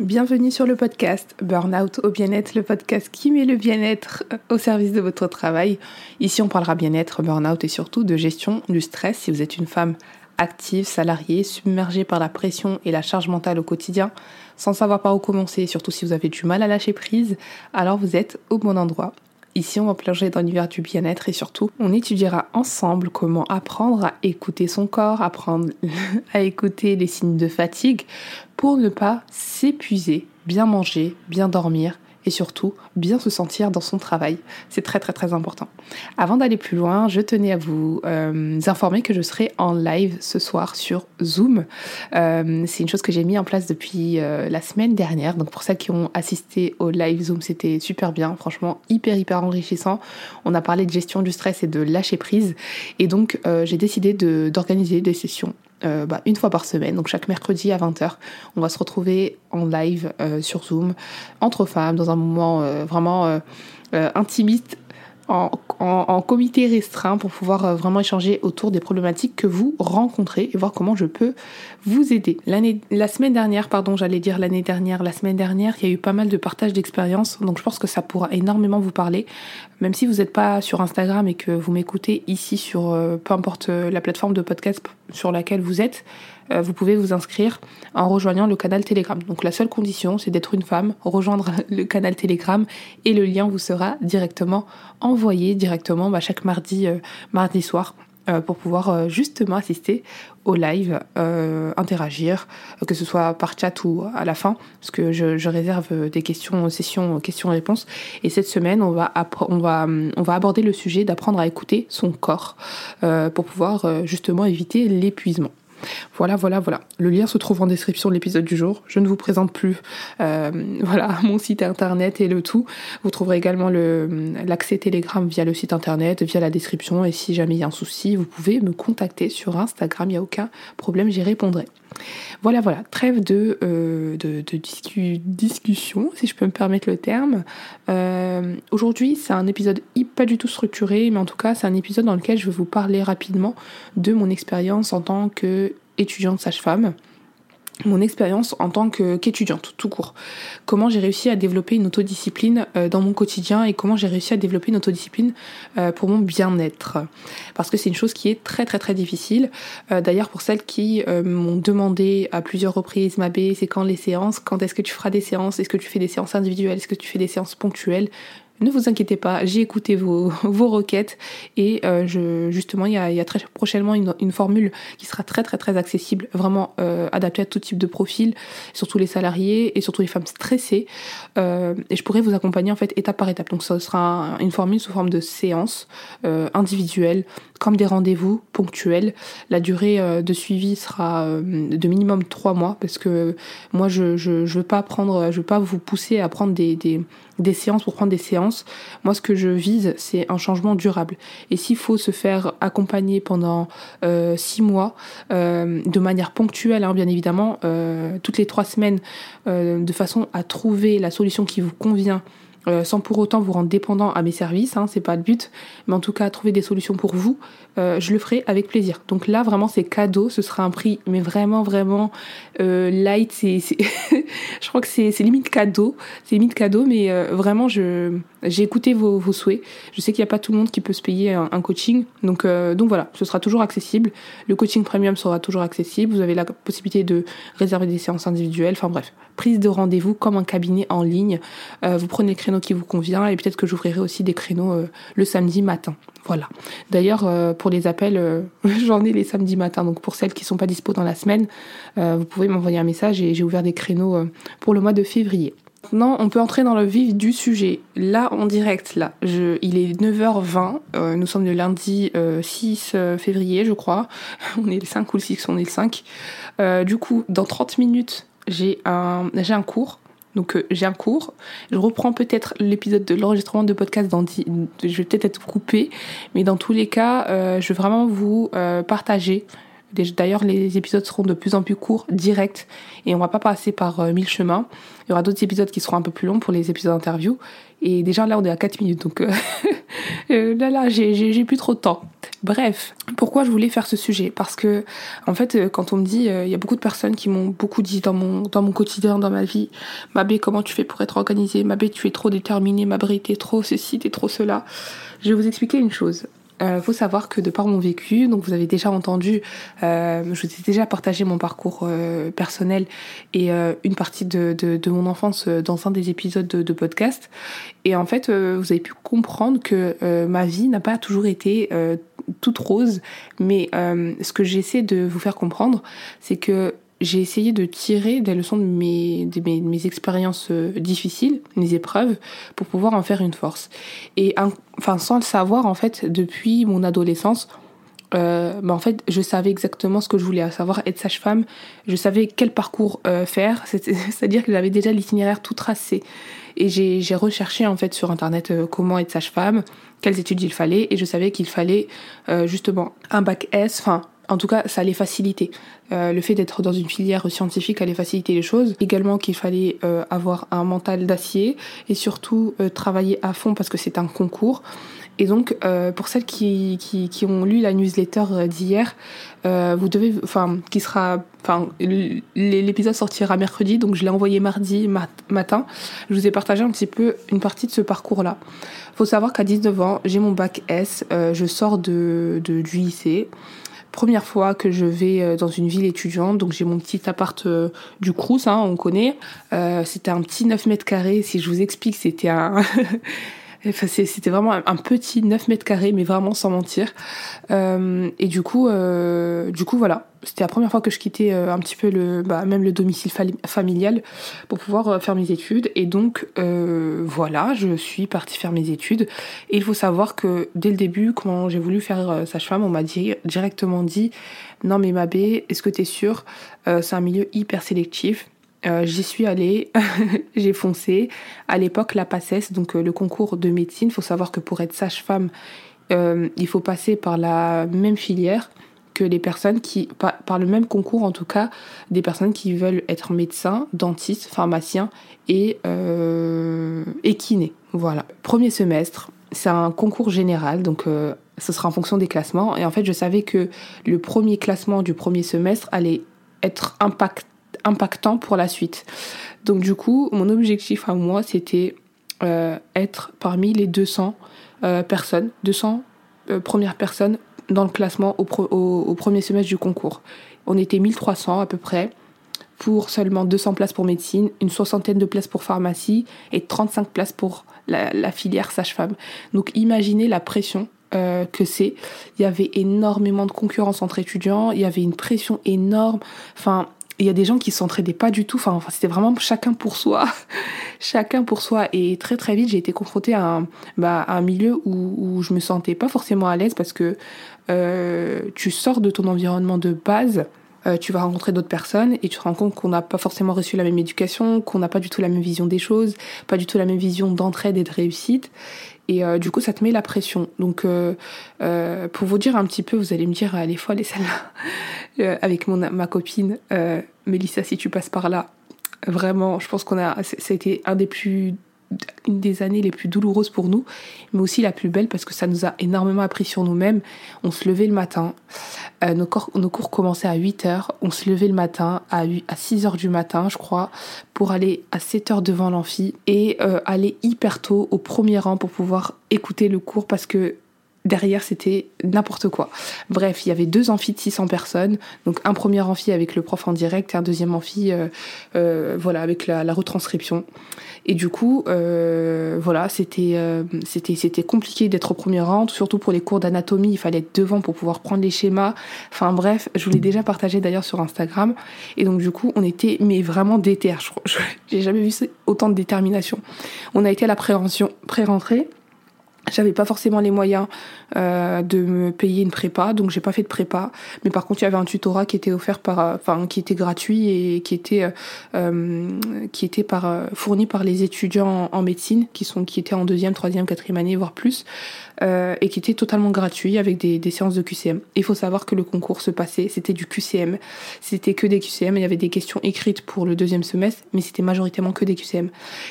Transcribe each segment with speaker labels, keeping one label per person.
Speaker 1: Bienvenue sur le podcast Burnout au bien-être, le podcast qui met le bien-être au service de votre travail. Ici, on parlera bien-être, burnout et surtout de gestion du stress. Si vous êtes une femme active, salariée, submergée par la pression et la charge mentale au quotidien, sans savoir par où commencer, surtout si vous avez du mal à lâcher prise, alors vous êtes au bon endroit. Ici, on va plonger dans l'univers du bien-être et surtout, on étudiera ensemble comment apprendre à écouter son corps, apprendre à écouter les signes de fatigue pour ne pas s'épuiser, bien manger, bien dormir et surtout bien se sentir dans son travail. C'est très très très important. Avant d'aller plus loin, je tenais à vous euh, informer que je serai en live ce soir sur Zoom. Euh, c'est une chose que j'ai mis en place depuis euh, la semaine dernière. Donc pour celles qui ont assisté au live Zoom, c'était super bien, franchement hyper hyper enrichissant. On a parlé de gestion du stress et de lâcher prise. Et donc j'ai décidé d'organiser des sessions euh, bah, une fois par semaine, donc chaque mercredi à 20h. On va se retrouver en live euh, sur Zoom, entre femmes, dans un moment euh, vraiment intimiste en, comité restreint pour pouvoir euh, vraiment échanger autour des problématiques que vous rencontrez et voir comment je peux vous aider. La semaine dernière, pardon, j'allais dire l'année dernière, la semaine dernière, il y a eu pas mal de partage d'expériences, donc je pense que ça pourra énormément vous parler. Même si vous n'êtes pas sur Instagram et que vous m'écoutez ici sur euh, peu importe euh, la plateforme de podcast sur laquelle vous êtes, vous pouvez vous inscrire en rejoignant le canal Telegram. Donc la seule condition, c'est d'être une femme, rejoindre le canal Telegram et le lien vous sera directement envoyé directement bah, chaque mardi, euh, mardi soir euh, pour pouvoir justement assister au live, interagir, que ce soit par chat ou à la fin, parce que je, réserve des questions, sessions questions-réponses. Et cette semaine, on va, on va, on va aborder le sujet d'apprendre à écouter son corps pour pouvoir justement éviter l'épuisement. Voilà, voilà, voilà. Le lien se trouve en description de l'épisode du jour. Je ne vous présente plus euh, voilà, mon site internet et le tout. Vous trouverez également l'accès Telegram via le site internet, via la description. Et si jamais il y a un souci, vous pouvez me contacter sur Instagram. Il n'y a aucun problème, j'y répondrai. Voilà, voilà, trêve de, euh, discussion, si je peux me permettre le terme. Euh, aujourd'hui, c'est un épisode pas du tout structuré, mais en tout cas, c'est un épisode dans lequel je vais vous parler rapidement de mon expérience en tant qu'étudiante sage-femme mon expérience en tant qu'étudiante, tout court. Comment j'ai réussi à développer une autodiscipline euh, dans mon quotidien et comment j'ai réussi à développer une autodiscipline euh, pour mon bien-être? Parce que c'est une chose qui est très très très difficile. Euh, d'ailleurs, pour celles qui m'ont demandé à plusieurs reprises, Mabé, c'est quand les séances? Quand est-ce que tu feras des séances? Est-ce que tu fais des séances individuelles? Est-ce que tu fais des séances ponctuelles? Ne vous inquiétez pas, j'ai écouté vos, vos requêtes et euh, justement, il y, a, il très prochainement une, formule qui sera très très très accessible, vraiment euh, adaptée à tout type de profil, surtout les salariés et surtout les femmes stressées. Euh, et je pourrais vous accompagner en fait étape par étape. Donc ça sera une formule sous forme de séance individuelle, comme des rendez-vous ponctuels. La durée de suivi sera de minimum trois mois parce que moi je, je, je veux pas prendre, je veux pas vous pousser à prendre des, des des séances pour prendre des séances. Moi, ce que je vise, c'est un changement durable. Et s'il faut se faire accompagner pendant euh, six mois, euh, de manière ponctuelle, hein, bien évidemment, euh, toutes les trois semaines, de façon à trouver la solution qui vous convient euh, sans pour autant vous rendre dépendant à mes services, hein, c'est pas le but, mais en tout cas trouver des solutions pour vous, euh, je le ferai avec plaisir. Donc là vraiment c'est cadeau, ce sera un prix mais vraiment vraiment euh, light, c'est, je crois que c'est, c'est limite cadeau, c'est limite cadeau, mais vraiment je j'ai écouté vos, souhaits. Je sais qu'il n'y a pas tout le monde qui peut se payer un, coaching, donc donc voilà, ce sera toujours accessible. Le coaching premium sera toujours accessible. Vous avez la possibilité de réserver des séances individuelles. Enfin bref, prise de rendez-vous comme un cabinet en ligne. vous prenez le créneau qui vous convient et peut-être que j'ouvrirai aussi des créneaux euh, le samedi matin. Voilà. D'ailleurs, euh, pour les appels, euh, j'en ai les samedis matins. Donc pour celles qui sont pas dispo dans la semaine, vous pouvez m'envoyer un message et j'ai ouvert des créneaux pour le mois de février. Maintenant, on peut entrer dans le vif du sujet. Là, en direct, là, je, il est 9h20. nous sommes le lundi 6 février, je crois. On est le 5 ou le 6, on est le 5. du coup, dans 30 minutes, j'ai un, j'ai un cours donc euh, j'ai un cours. Je reprends peut-être l'épisode de l'enregistrement de podcast dans je vais peut-être être coupée, mais dans tous les cas, euh, je veux vraiment vous euh, partager D'ailleurs, les épisodes seront de plus en plus courts, directs, et on va pas passer par euh, mille chemins. Il y aura d'autres épisodes qui seront un peu plus longs pour les épisodes d'interview. Et déjà là, on est à 4 minutes, donc euh, euh, là, là, j'ai plus trop de temps. Bref, pourquoi je voulais faire ce sujet? Parce que, en fait, quand on me dit, il y a beaucoup de personnes qui m'ont beaucoup dit dans mon, dans mon quotidien, dans ma vie, Mabé, comment tu fais pour être organisée Mabé, tu es trop déterminée, Mabé, t'es trop ceci, t'es trop cela. Je vais vous expliquer une chose. Euh, faut savoir que de par mon vécu, donc vous avez déjà entendu, euh, je vous ai déjà partagé mon parcours euh, personnel et euh, une partie de, mon enfance dans un des épisodes de, de podcast. Et en fait, vous avez pu comprendre que ma vie n'a pas toujours été toute rose, mais ce que j'essaie de vous faire comprendre, c'est que j'ai essayé de tirer des leçons de mes, de mes, mes expériences euh, difficiles, mes épreuves, pour pouvoir en faire une force. Et enfin, sans le savoir, en fait, depuis mon adolescence, bah en fait, je savais exactement ce que je voulais, à savoir être sage-femme. Je savais quel parcours euh, faire, c'est-à-dire que j'avais déjà l'itinéraire tout tracé. Et j'ai recherché en fait sur internet comment être sage-femme, quelles études il fallait, et je savais qu'il fallait justement un bac S, enfin en tout cas, ça allait faciliter. Euh, le fait d'être dans une filière scientifique allait faciliter les choses. Également qu'il fallait euh, avoir un mental d'acier et surtout euh, travailler à fond parce que c'est un concours. Et donc, euh, pour celles qui, qui, qui, ont lu la newsletter euh, d'hier, euh, vous devez, enfin, qui sera, enfin, l'épisode sortira mercredi, donc je l'ai envoyé mardi matin. Je vous ai partagé un petit peu une partie de ce parcours-là. Faut savoir qu'à 19 ans, j'ai mon bac S, je sors de, de, du lycée première fois que je vais euh, dans une ville étudiante, donc j'ai mon petit appart euh, du Crous, hein, on connaît. Euh, c'était un petit 9 mètres carrés. Si je vous explique, c'était un C'était vraiment un, petit 9 mètres carrés, mais vraiment sans mentir. Euh, et du coup, euh, du coup, voilà. C'était la première fois que je quittais euh, un petit peu le, bah, même le domicile familial pour pouvoir euh, faire mes études. Et donc, euh, voilà, je suis partie faire mes études. Et il faut savoir que dès le début, quand j'ai voulu faire sage-femme, on m'a directement dit, non mais Mabé, est-ce que t'es sûre C'est un milieu hyper sélectif euh, j'y suis allée, j'ai foncé. À l'époque, la PACES, donc euh, le concours de médecine, il faut savoir que pour être sage-femme, euh, il faut passer par la même filière que les personnes qui, par, le même concours en tout cas, des personnes qui veulent être médecins, dentistes, pharmaciens et, et. Voilà. Premier semestre, c'est un concours général, donc ce sera en fonction des classements. Et en fait, je savais que le premier classement du premier semestre allait être impact impactant pour la suite. Donc du coup, mon objectif à moi, c'était euh, être parmi les 200 euh, personnes, 200 euh, premières personnes dans le classement au, premier semestre du concours. On était 1300 à peu près pour seulement 200 places pour médecine, une soixantaine de places pour pharmacie et 35 places pour la, filière sage-femme. Donc imaginez la pression que c'est. Il y avait énormément de concurrence entre étudiants, il y avait une pression énorme. Enfin, il y a des gens qui s'entraidaient pas du tout. Enfin, c'était vraiment chacun pour soi, chacun pour soi. Et très très vite, j'ai été confrontée à un, bah, milieu où, où je me sentais pas forcément à l'aise parce que euh, tu sors de ton environnement de base. Euh, tu vas rencontrer d'autres personnes et tu te rends compte qu'on n'a pas forcément reçu la même éducation, qu'on n'a pas du tout la même vision des choses, pas du tout la même vision d'entraide et de réussite. Et euh, du coup, ça te met la pression. Donc, euh, euh, pour vous dire un petit peu, vous allez me dire, elle est et celle-là, avec mon, ma copine, Mélissa, si tu passes par là, vraiment, je pense qu'on a, été un des plus une des années les plus douloureuses pour nous, mais aussi la plus belle parce que ça nous a énormément appris sur nous-mêmes. On se levait le matin, euh, nos, cours, nos, cours, commençaient à 8 heures, on se levait le matin à, 8, à 6 heures du matin, je crois, pour aller à 7 heures devant l'amphi et euh, aller hyper tôt au premier rang pour pouvoir écouter le cours parce que derrière c'était n'importe quoi. Bref, il y avait deux amphis de 600 personnes, donc un premier amphi avec le prof en direct et un deuxième amphi euh, euh, voilà avec la, la, retranscription. Et du coup, euh, voilà, c'était euh, c'était c'était compliqué d'être au premier rang, surtout pour les cours d'anatomie, il fallait être devant pour pouvoir prendre les schémas. Enfin bref, je vous l'ai déjà partagé d'ailleurs sur Instagram. Et donc du coup, on était mais vraiment déter. J'ai jamais vu autant de détermination. On a été à la prévention, pré-rentrée j'avais pas forcément les moyens euh, de me payer une prépa, donc j'ai pas fait de prépa. Mais par contre, il y avait un tutorat qui était offert par, euh, enfin, qui était gratuit et qui était, euh, qui était par fourni par les étudiants en, médecine, qui sont, qui étaient en deuxième, troisième, quatrième année, voire plus, et qui était totalement gratuit avec des, des séances de QCM. Il faut savoir que le concours se passait, c'était du QCM, c'était que des QCM. Il y avait des questions écrites pour le deuxième semestre, mais c'était majoritairement que des QCM.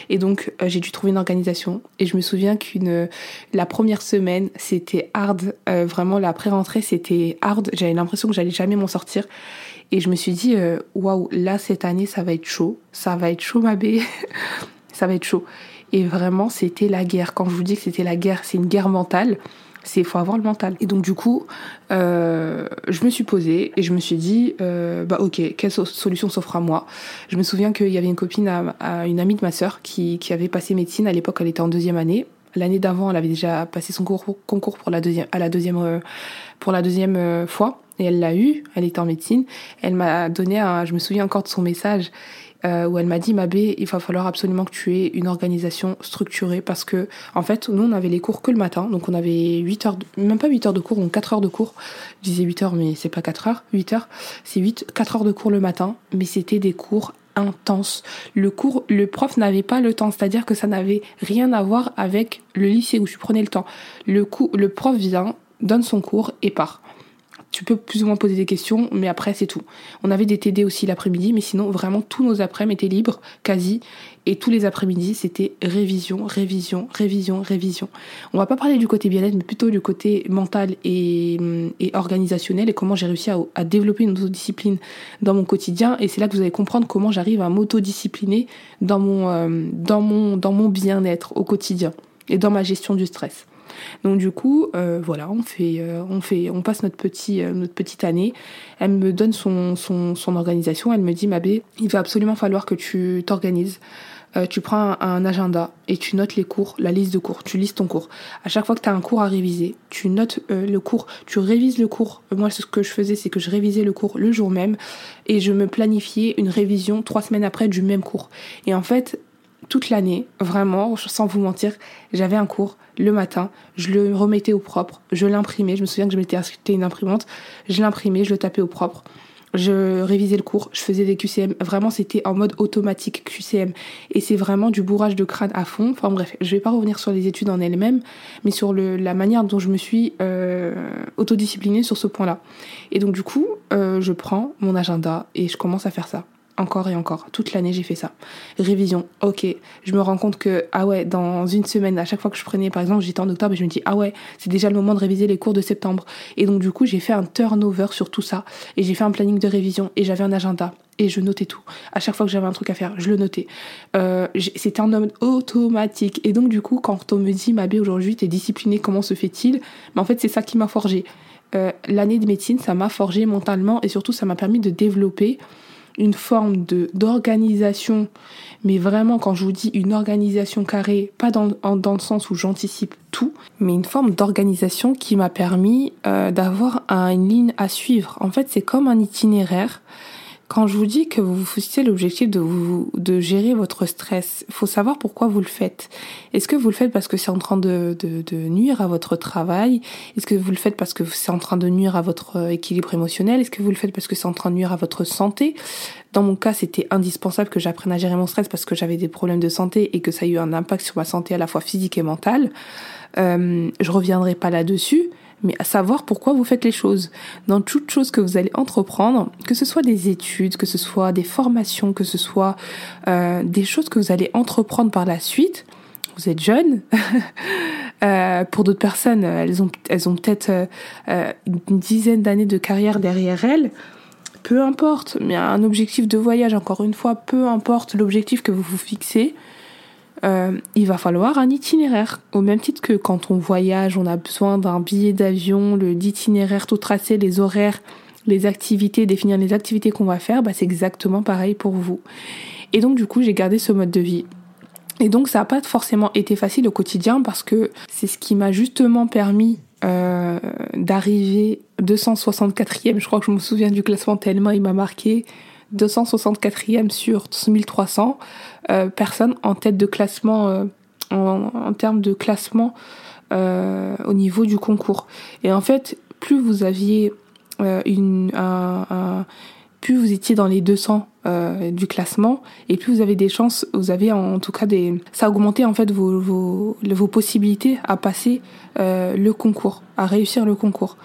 Speaker 1: Et donc, j'ai dû trouver une organisation. Et je me souviens qu'une la première semaine, c'était hard. Euh, vraiment, la pré-rentrée, c'était hard. J'avais l'impression que j'allais jamais m'en sortir. Et je me suis dit, euh, waouh, là, cette année, ça va être chaud. Ça va être chaud, ma bée. ça va être chaud. Et vraiment, c'était la guerre. Quand je vous dis que c'était la guerre, c'est une guerre mentale. C'est faut avoir le mental. Et donc du coup, euh, je me suis posée et je me suis dit, bah ok, quelle solution s'offre à moi? Je me souviens qu'il y avait une copine, une amie de ma sœur, qui, qui avait passé médecine. À l'époque, elle était en deuxième année. L'année d'avant, elle avait déjà passé son concours pour la deuxième, à la deuxième, euh, pour la deuxième euh, fois. Et elle l'a eu. Elle était en médecine. Elle m'a donné un, je me souviens encore de son message, euh, où elle m'a dit, Mabé, il va falloir absolument que tu aies une organisation structurée parce que, en fait, nous, on avait les cours que le matin. Donc, on avait 8 heures, même pas 8 heures de cours, donc 4 heures de cours. Je disais 8 heures, mais c'est pas 4 heures. 8 heures. C'est 8, 4 heures de cours le matin. Mais c'était des cours intense. Le cours, le prof n'avait pas le temps, c'est-à-dire que ça n'avait rien à voir avec le lycée où je prenais le temps. Le, coup, le prof vient, donne son cours et part tu peux plus ou moins poser des questions, mais après c'est tout. On avait des TD aussi l'après-midi, mais sinon vraiment tous nos après-midi étaient libres, quasi, et tous les après-midi c'était révision, révision, révision, révision. On va pas parler du côté bien-être, mais plutôt du côté mental et, organisationnel et comment j'ai réussi à, développer une autodiscipline dans mon quotidien. Et c'est là que vous allez comprendre comment j'arrive à m'autodiscipliner dans mon, euh, dans mon, dans mon bien-être au quotidien et dans ma gestion du stress. Donc du coup, euh, voilà, on fait, euh, on fait, on passe notre petit, euh, notre petite année. Elle me donne son, son, son organisation. Elle me dit, Mabé, il va absolument falloir que tu t'organises. Tu prends un, agenda et tu notes les cours, la liste de cours, tu lises ton cours. À chaque fois que tu as un cours à réviser, tu notes le cours, tu révises le cours. Moi, ce que je faisais, c'est que je révisais le cours le jour même et je me planifiais une révision trois semaines après du même cours. Et en fait, toute l'année, vraiment, sans vous mentir, j'avais un cours le matin, je le remettais au propre, je l'imprimais, je me souviens que je m'étais acheté une imprimante, je l'imprimais, je le tapais au propre, je révisais le cours, je faisais des QCM, vraiment c'était en mode automatique QCM et c'est vraiment du bourrage de crâne à fond. Enfin bref, je vais pas revenir sur les études en elles-mêmes, mais sur le, la manière dont je me suis euh, autodisciplinée sur ce point-là. Et donc du coup, euh, je prends mon agenda et je commence à faire ça encore et encore. Toute l'année, j'ai fait ça. Révision, ok. Je me rends compte que, ah ouais, dans une semaine, à chaque fois que je prenais, par exemple, j'étais en octobre je me dis, ah ouais, c'est déjà le moment de réviser les cours de septembre. Et donc, du coup, j'ai fait un turnover sur tout ça. Et j'ai fait un planning de révision et j'avais un agenda. Et je notais tout. À chaque fois que j'avais un truc à faire, je le notais. Euh, c'était un homme automatique. Et donc, du coup, quand on me dit, Mabé, aujourd'hui, t'es disciplinée, comment se fait-il? Mais en fait, c'est ça qui m'a forgé. Euh, l'année de médecine, ça m'a forgé mentalement et surtout, ça m'a permis de développer une forme de d'organisation, mais vraiment quand je vous dis une organisation carrée, pas dans, dans le sens où j'anticipe tout, mais une forme d'organisation qui m'a permis euh, d'avoir une ligne à suivre. En fait, c'est comme un itinéraire quand je vous dis que vous vous fixez l'objectif de de gérer votre stress, faut savoir pourquoi vous le faites. Est-ce que vous le faites parce que c'est en train de, de, de, nuire à votre travail? Est-ce que vous le faites parce que c'est en train de nuire à votre euh, équilibre émotionnel? Est-ce que vous le faites parce que c'est en train de nuire à votre santé? Dans mon cas, c'était indispensable que j'apprenne à gérer mon stress parce que j'avais des problèmes de santé et que ça a eu un impact sur ma santé à la fois physique et mentale. Euh, je reviendrai pas là-dessus mais à savoir pourquoi vous faites les choses. Dans toute chose que vous allez entreprendre, que ce soit des études, que ce soit des formations, que ce soit euh, des choses que vous allez entreprendre par la suite, vous êtes jeune. euh, pour d'autres personnes, elles ont, elles ont peut-être euh, une dizaine d'années de carrière derrière elles. Peu importe, mais un objectif de voyage, encore une fois, peu importe l'objectif que vous vous fixez, euh, il va falloir un itinéraire. Au même titre que quand on voyage, on a besoin d'un billet d'avion, d'itinéraire tout tracé, les horaires, les activités, définir les activités qu'on va faire, bah, c'est exactement pareil pour vous. Et donc du coup, j'ai gardé ce mode de vie. Et donc ça n'a pas forcément été facile au quotidien parce que c'est ce qui m'a justement permis euh, d'arriver 264e. Je crois que je me souviens du classement tellement il m'a marqué. 264e sur 1300 euh, personnes en tête de classement, euh, en, termes de classement au niveau du concours. Et en fait, plus vous aviez une, un, plus vous étiez dans les 200 euh, du classement et plus vous avez des chances, vous avez en, tout cas des, ça augmentait en fait vos, vos, vos possibilités à passer euh, le concours, à réussir le concours.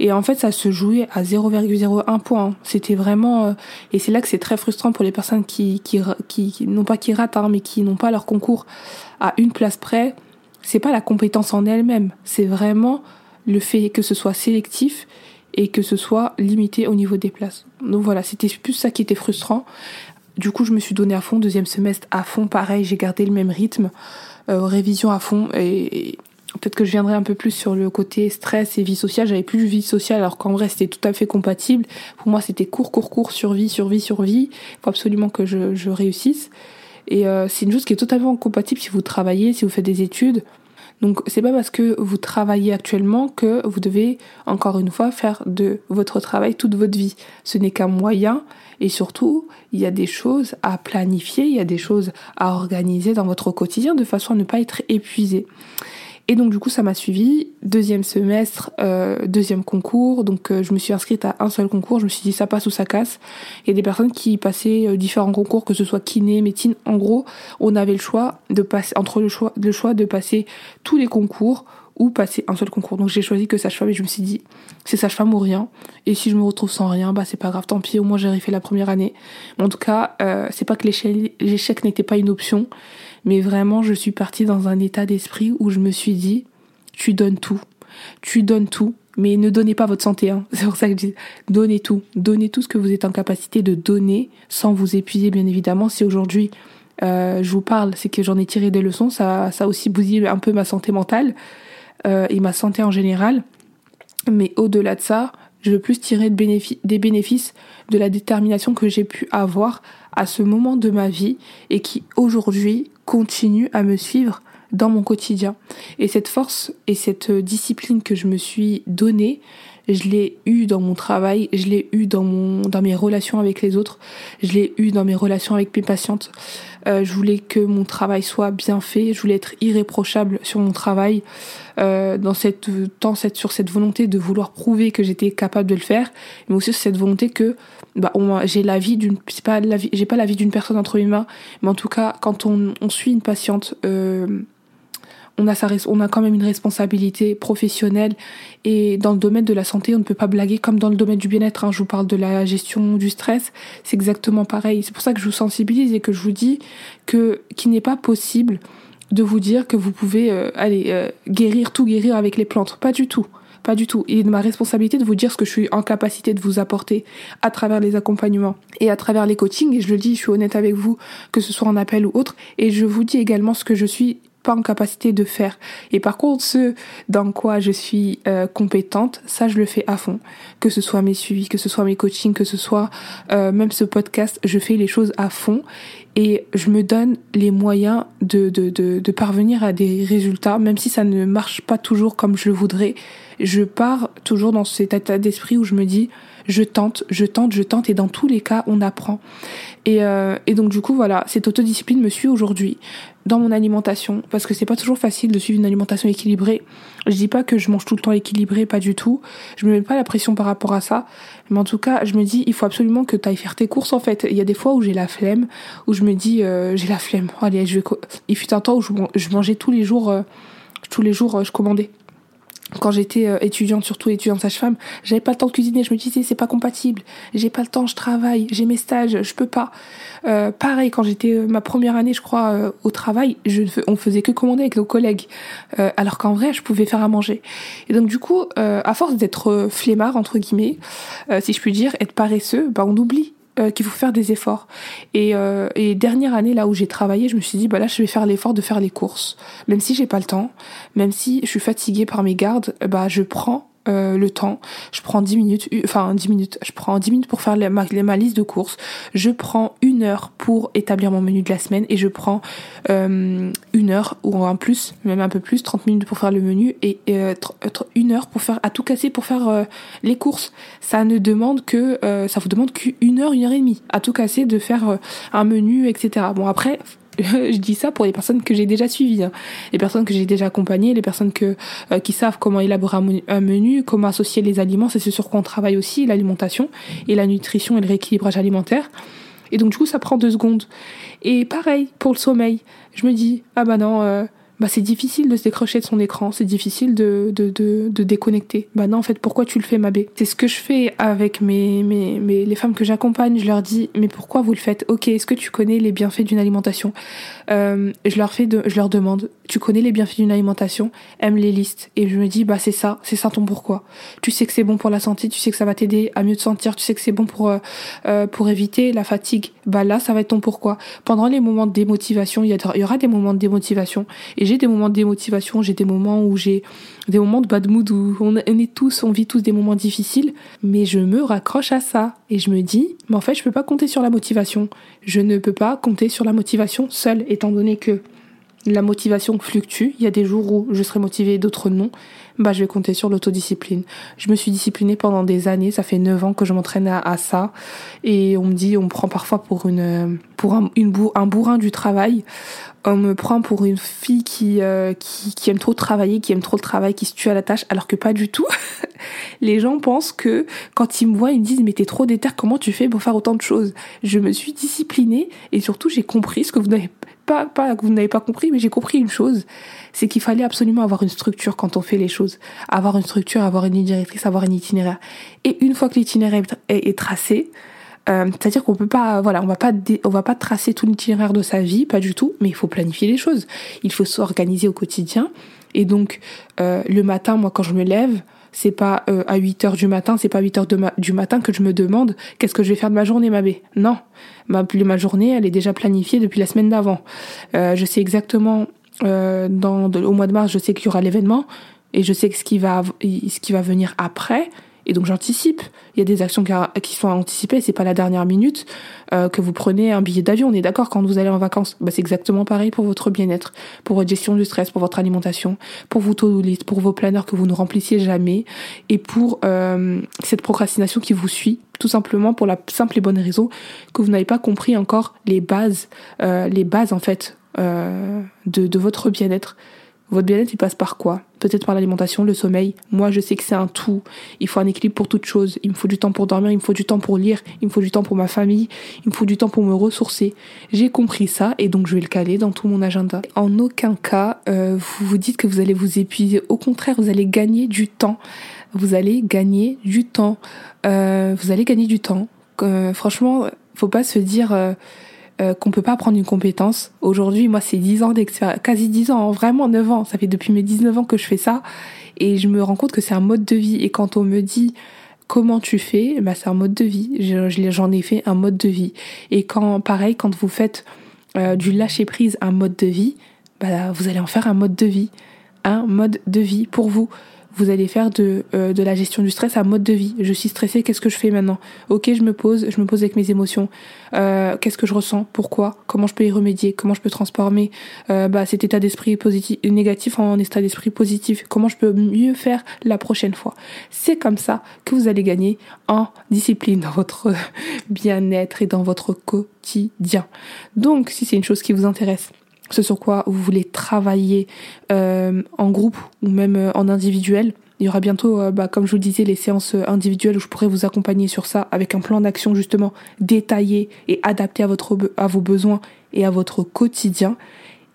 Speaker 1: Et en fait, ça se jouait à 0,01 point. C'était vraiment, euh, et c'est là que c'est très frustrant pour les personnes qui, qui, qui, non pas qui ratent, hein, mais qui n'ont pas leur concours à une place près. C'est pas la compétence en elle-même, c'est vraiment le fait que ce soit sélectif et que ce soit limité au niveau des places. Donc voilà, c'était plus ça qui était frustrant. Du coup, je me suis donné à fond, deuxième semestre à fond, pareil, j'ai gardé le même rythme, euh, révision à fond, et, peut-être que je viendrai un peu plus sur le côté stress et vie sociale. J'avais plus de vie sociale alors qu'en vrai c'était tout à fait compatible. Pour moi c'était court, court, court, survie, survie, survie. Il faut absolument que je, réussisse. Et euh, c'est une chose qui est totalement compatible si vous travaillez, si vous faites des études. Donc c'est pas parce que vous travaillez actuellement que vous devez encore une fois faire de votre travail toute votre vie. Ce n'est qu'un moyen et surtout il y a des choses à planifier, il y a des choses à organiser dans votre quotidien de façon à ne pas être épuisé. Et donc du coup ça m'a suivi, deuxième semestre, euh, deuxième concours, donc euh, je me suis inscrite à un seul concours, je me suis dit ça passe ou ça casse. Il des personnes qui passaient euh, différents concours, que ce soit kiné, médecine, en gros, on avait le choix de passer entre le choix le choix de passer tous les concours ou passer un seul concours. Donc j'ai choisi que sage-femme et je me suis dit c'est sage-femme ou rien. Et si je me retrouve sans rien, bah c'est pas grave, tant pis, au moins j'ai refait la première année. en tout cas, euh, c'est pas que l'échec n'était pas une option, mais vraiment, je suis partie dans un état d'esprit où je me suis dit, tu donnes tout. Tu donnes tout. Mais ne donnez pas votre santé, hein. C'est pour ça que je dis, donnez tout. Donnez tout ce que vous êtes en capacité de donner sans vous épuiser, bien évidemment. Si aujourd'hui, euh, je vous parle, c'est que j'en ai tiré des leçons. Ça, ça aussi bousillé un peu ma santé mentale euh, et ma santé en général. Mais au-delà de ça, je veux plus tirer de des bénéfices de la détermination que j'ai pu avoir à ce moment de ma vie et qui aujourd'hui continue à me suivre dans mon quotidien. Et cette force et cette discipline que je me suis donnée, je l'ai eu dans mon travail, je l'ai eu dans mon dans mes relations avec les autres, je l'ai eu dans mes relations avec mes patientes. Euh, je voulais que mon travail soit bien fait, je voulais être irréprochable sur mon travail, euh, dans cette temps cette sur cette volonté de vouloir prouver que j'étais capable de le faire, mais aussi sur cette volonté que bah j'ai la vie d'une c'est pas la vie j'ai pas la vie d'une personne entre mes mains, mais en tout cas quand on, on suit une patiente euh, on a, sa, on a quand même une responsabilité professionnelle et dans le domaine de la santé, on ne peut pas blaguer comme dans le domaine du bien-être. Hein. Je vous parle de la gestion du stress, c'est exactement pareil. C'est pour ça que je vous sensibilise et que je vous dis que qu'il n'est pas possible de vous dire que vous pouvez euh, aller euh, guérir tout guérir avec les plantes. Pas du tout. Pas du tout. Il est de ma responsabilité de vous dire ce que je suis en capacité de vous apporter à travers les accompagnements et à travers les coachings. Et je le dis, je suis honnête avec vous, que ce soit en appel ou autre. Et je vous dis également ce que je suis pas en capacité de faire. Et par contre, ce dans quoi je suis euh, compétente, ça je le fais à fond. Que ce soit mes suivis, que ce soit mes coachings, que ce soit euh, même ce podcast, je fais les choses à fond et je me donne les moyens de, de, de, de parvenir à des résultats, même si ça ne marche pas toujours comme je le voudrais. Je pars toujours dans cet état d'esprit où je me dis, je tente, je tente, je tente, et dans tous les cas, on apprend. Et, euh, et donc du coup, voilà, cette autodiscipline me suit aujourd'hui dans mon alimentation, parce que c'est pas toujours facile de suivre une alimentation équilibrée. Je dis pas que je mange tout le temps équilibré, pas du tout. Je me mets pas la pression par rapport à ça, mais en tout cas, je me dis, il faut absolument que tu ailles faire tes courses en fait. Il y a des fois où j'ai la flemme, où je me dis, euh, j'ai la flemme. Allez, je vais. Il fut un temps où je, mangeais tous les jours, euh, tous les jours, je commandais quand j'étais euh, étudiante, surtout étudiante sage-femme, j'avais pas le temps de cuisiner. Je me disais c'est pas compatible. J'ai pas le temps, je travaille, j'ai mes stages, je peux pas. Euh, pareil quand j'étais euh, ma première année, je crois, euh, au travail, je, on faisait que commander avec nos collègues, alors qu'en vrai je pouvais faire à manger. Et donc du coup, à force d'être flemmard entre guillemets, si je puis dire, être paresseux, bah on oublie euh, qu'il faut faire des efforts. Et, euh, et dernière année là où j'ai travaillé, je me suis dit bah là je vais faire l'effort de faire les courses, même si j'ai pas le temps, même si je suis fatiguée par mes gardes, bah je prends euh, le temps. Je prends 10 minutes, enfin 10 minutes, je prends 10 minutes pour faire ma, liste de courses. Je prends une heure pour établir mon menu de la semaine et je prends euh, une heure ou un plus, même un peu plus, 30 minutes pour faire le menu et euh, une heure pour faire à tout casser pour faire euh, les courses. Ça ne demande que ça vous demande qu'une heure, une heure et demie à tout casser de faire un menu, etc. Bon après je dis ça pour les personnes que j'ai déjà suivies, hein. les personnes que j'ai déjà accompagnées, les personnes que euh, qui savent comment élaborer un menu, comment associer les aliments, c'est ce sur quoi on travaille aussi, l'alimentation et la nutrition et le rééquilibrage alimentaire. Et donc du coup, ça prend deux secondes. Et pareil pour le sommeil. Je me dis ah bah non, euh, bah c'est difficile de se décrocher de son écran, c'est difficile de, de, de, de, déconnecter. Bah non, en fait, pourquoi tu le fais, Mabé? C'est ce que je fais avec mes, mes, mes les femmes que j'accompagne. Je leur dis, mais pourquoi vous le faites? Ok, est-ce que tu connais les bienfaits d'une alimentation? Euh, Je leur fais, de, je leur demande, tu connais les bienfaits d'une alimentation? Aime les listes. Et je me dis, bah c'est ça, c'est ça ton pourquoi. Tu sais que c'est bon pour la santé, tu sais que ça va t'aider à mieux te sentir, tu sais que c'est bon pour euh, euh pour éviter la fatigue. Bah là, ça va être ton pourquoi. Pendant les moments de démotivation, il y, y aura des moments de démotivation. Et j'ai des moments de démotivation, j'ai des moments où j'ai des moments de bad mood où on est tous, on vit tous des moments difficiles, mais je me raccroche à ça et je me dis, mais en fait, je peux pas compter sur la motivation. Je ne peux pas compter sur la motivation seule, étant donné que la motivation fluctue. Il y a des jours où je serai motivée, d'autres non. Bah, je vais compter sur l'autodiscipline. Je me suis disciplinée pendant des années. Ça fait neuf ans que je m'entraîne à, ça. Et on me dit, on me prend parfois pour une, pour un, bourrin du travail. On me prend pour une fille qui, euh, qui, qui aime trop travailler, qui aime trop le travail, qui se tue à la tâche, alors que pas du tout. Les gens pensent que quand ils me voient, ils me disent mais t'es trop déter, comment tu fais pour faire autant de choses? Je me suis disciplinée et surtout j'ai compris ce que vous n'avez pas, pas que vous n'avez pas compris, mais j'ai compris une chose, c'est qu'il fallait absolument avoir une structure quand on fait les choses, avoir une structure, avoir une ligne directrice, avoir un itinéraire. Et une fois que l'itinéraire est, tracé, euh, c'est-à-dire qu'on peut pas, voilà, on va pas, on va pas tracer tout l'itinéraire de sa vie, pas du tout, mais il faut planifier les choses. Il faut s'organiser au quotidien. Et donc, euh, le matin, moi, quand je me lève, c'est pas euh, à 8 heures du matin, c'est pas à 8 heures du matin que je me demande qu'est-ce que je vais faire de ma journée, ma bée. Non, ma, ma journée, elle est déjà planifiée depuis la semaine d'avant. Euh, je sais exactement, euh, dans, au mois de mars, je sais qu'il y aura l'événement et je sais ce qui va, ce qui va venir après, et donc j'anticipe. Il y a des actions qui sont anticipées, c'est pas la dernière minute euh, que vous prenez un billet d'avion. On est d'accord quand vous allez en vacances. Bah, c'est exactement pareil pour votre bien-être, pour votre gestion du stress, pour votre alimentation, pour vos to-do list, pour vos planners que vous ne remplissiez jamais, et pour euh, cette procrastination qui vous suit, tout simplement pour la simple et bonne raison que vous n'avez pas compris encore les bases, euh, les bases en fait euh, de, de votre bien-être. Votre bien-être, il passe par quoi? Peut-être par l'alimentation, le sommeil. Moi, je sais que c'est un tout. Il faut un équilibre pour toute chose. Il me faut du temps pour dormir, il me faut du temps pour lire, il me faut du temps pour ma famille, il me faut du temps pour me ressourcer. J'ai compris ça et donc je vais le caler dans tout mon agenda. En aucun cas, euh, vous vous dites que vous allez vous épuiser. Au contraire, vous allez gagner du temps. Vous allez gagner du temps. Euh, vous allez gagner du temps. Euh, franchement, faut pas se dire euh, qu'on peut pas apprendre une compétence. Aujourd'hui, moi, c'est 10 ans d'expérience, quasi 10 ans, hein, vraiment 9 ans. Ça fait depuis mes 19 ans que je fais ça. Et je me rends compte que c'est un mode de vie. Et quand on me dit comment tu fais, bah, c'est un mode de vie. J'en ai fait un mode de vie. Et quand, pareil, quand vous faites euh, du lâcher prise un mode de vie, bah, vous allez en faire un mode de vie. Un mode de vie pour vous vous allez faire de, euh, de la gestion du stress un mode de vie. Je suis stressée, qu'est-ce que je fais maintenant? Ok, je me pose, je me pose avec mes émotions. Euh, qu'est-ce que je ressens? Pourquoi? Comment je peux y remédier? Comment je peux transformer euh, bah, cet état d'esprit positif, négatif en état d'esprit positif? Comment je peux mieux faire la prochaine fois? C'est comme ça que vous allez gagner en discipline dans votre bien-être et dans votre quotidien. Donc, si c'est une chose qui vous intéresse, ce sur quoi vous voulez travailler euh, en groupe ou même euh, en individuel. Il y aura bientôt, euh, bah, comme je vous le disais, les séances individuelles où je pourrais vous accompagner sur ça avec un plan d'action justement détaillé et adapté à, votre, à vos besoins et à votre quotidien.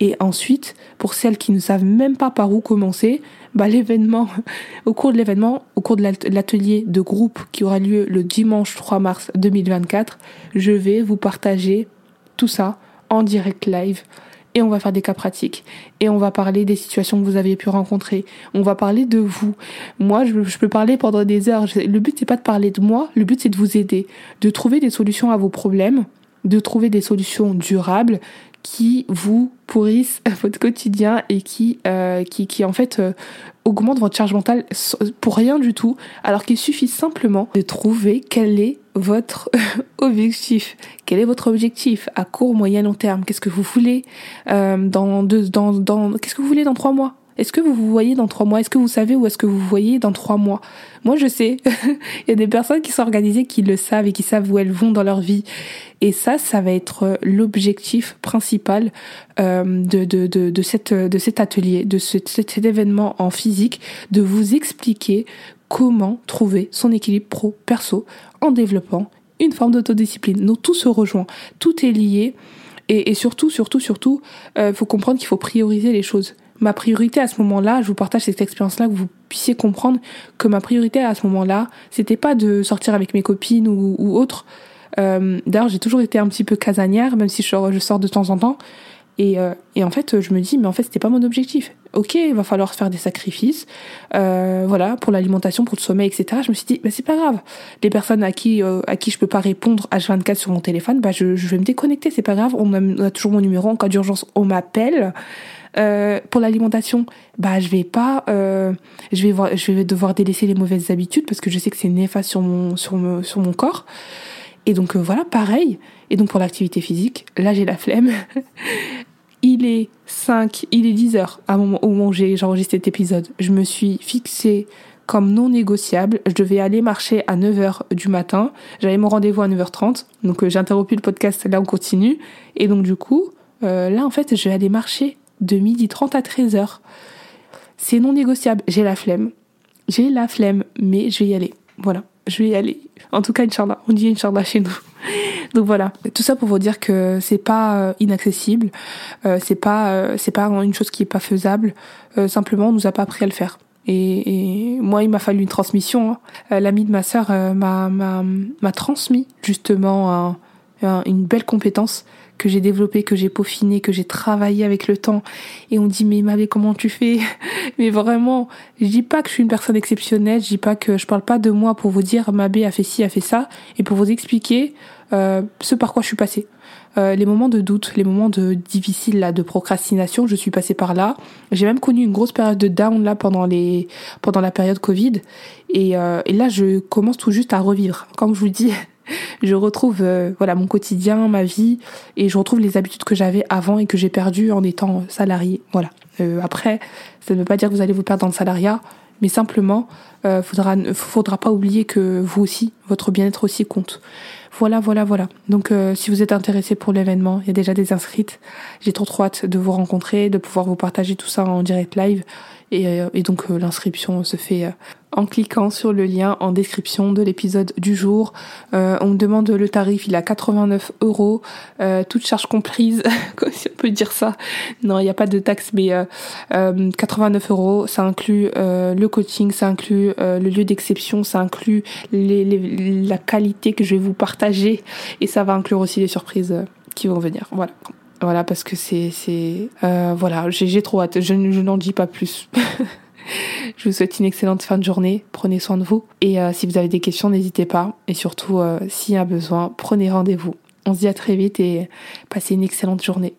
Speaker 1: Et ensuite, pour celles qui ne savent même pas par où commencer, bah, l'événement, au cours de l'événement, au cours de l'atelier de groupe qui aura lieu le dimanche 3 mars 2024, je vais vous partager tout ça en direct live et on va faire des cas pratiques et on va parler des situations que vous avez pu rencontrer. On va parler de vous. Moi, je, peux parler pendant des heures. Le but c'est pas de parler de moi, le but c'est de vous aider, de trouver des solutions à vos problèmes, de trouver des solutions durables qui vous pourrissent votre quotidien et qui, euh, qui, qui en fait euh, augmentent votre charge mentale pour rien du tout, alors qu'il suffit simplement de trouver quel est votre objectif. Quel est votre objectif à court, moyen, long terme? Qu'est-ce que vous voulez euh, dans deux, dans, dans qu'est-ce que vous voulez dans trois mois? Est-ce que vous vous voyez dans trois mois? Est-ce que vous savez où est-ce que vous voyez dans trois mois? Moi, je sais. Il y a des personnes qui sont organisées, qui le savent et qui savent où elles vont dans leur vie. Et ça, ça va être l'objectif principal euh, de, de, de, cette, de cet atelier, de ce, cet événement en physique, de vous expliquer comment trouver son équilibre pro-perso en développant une forme d'autodiscipline. Donc tout se rejoint, tout est lié. Et, et surtout, surtout, surtout, il euh, faut comprendre qu'il faut prioriser les choses ma priorité à ce moment-là, je vous partage cette expérience-là, que vous puissiez comprendre que ma priorité à ce moment-là, c'était pas de sortir avec mes copines ou, ou autre. Euh, D'ailleurs, j'ai toujours été un petit peu casanière, même si je sors, je sors de temps en temps. Et, euh, et en fait, je me dis, mais en fait, c'était pas mon objectif. Ok, il va falloir faire des sacrifices, euh, voilà, pour l'alimentation, pour le sommeil, etc. Je me suis dit, bah, c'est pas grave. Les personnes à qui euh, à qui je peux pas répondre H24 sur mon téléphone, bah je, je vais me déconnecter, c'est pas grave. On a, on a toujours mon numéro en cas d'urgence, on m'appelle. Euh, pour l'alimentation, bah je vais pas, euh, je vais voir, je vais devoir délaisser les mauvaises habitudes parce que je sais que c'est néfaste sur mon sur mon sur mon corps. Et donc euh, voilà, pareil. Et donc pour l'activité physique, là j'ai la flemme. il est 5, il est 10 heures à moment, au moment où j'ai enregistré cet épisode. Je me suis fixé comme non négociable. Je devais aller marcher à 9h du matin. J'avais mon rendez-vous à 9h30. Donc j'ai interrompu le podcast, là on continue. Et donc du coup, là en fait, je vais aller marcher de midi 30 à 13h. C'est non négociable. J'ai la flemme. J'ai la flemme, mais je vais y aller. Voilà, je vais y aller. En tout cas, Inch'Allah. On dit Inch'Allah chez nous. Donc voilà, tout ça pour vous dire que c'est pas euh, inaccessible, euh, c'est pas euh, c'est pas une chose qui est pas faisable. simplement, on nous a pas appris à le faire. Et, moi, il m'a fallu une transmission. Hein. L'ami de ma sœur m'a m'a transmis justement une belle compétence que j'ai développé, que j'ai peaufiné, que j'ai travaillé avec le temps. Et on dit mais Mavé comment tu fais? Mais vraiment, je dis pas que je suis une personne exceptionnelle, je dis pas que je parle pas de moi pour vous dire Mabé a fait ci, a fait ça, et pour vous expliquer euh, ce par quoi je suis passée. Euh, les moments de doute, les moments de difficiles là, de procrastination, je suis passée par là. J'ai même connu une grosse période de down là pendant les pendant la période Covid. Et, euh, et là, je commence tout juste à revivre. Comme je vous dis, je retrouve euh, voilà mon quotidien, ma vie et je retrouve les habitudes que j'avais avant et que j'ai perdues en étant salarié. Voilà. Euh, après, ça ne veut pas dire que vous allez vous perdre dans le salariat, mais simplement, euh, faudra faudra pas oublier que vous aussi, votre bien-être aussi compte. Voilà, voilà, voilà. Donc, euh, si vous êtes intéressé pour l'événement, il y a déjà des inscrites. J'ai trop trop hâte de vous rencontrer, de pouvoir vous partager tout ça en direct live. Et, et donc, l'inscription se fait en cliquant sur le lien en description de l'épisode du jour. Euh, on me demande le tarif, il a 89 euros, euh, toute charge comprise, si on peut dire ça? Non, il n'y a pas de taxe, mais euh, 89 euh, euros, ça inclut le coaching, ça inclut le lieu d'exception, ça inclut la qualité que je vais vous partager et ça va inclure aussi les surprises qui vont venir. Voilà. Voilà, parce que c'est... c'est voilà, j'ai trop hâte, je, je n'en dis pas plus. Je vous souhaite une excellente fin de journée. Prenez soin de vous. Et euh, si vous avez des questions, n'hésitez pas. Et surtout, euh, s'il y a besoin, prenez rendez-vous. On se dit à très vite et passez une excellente journée.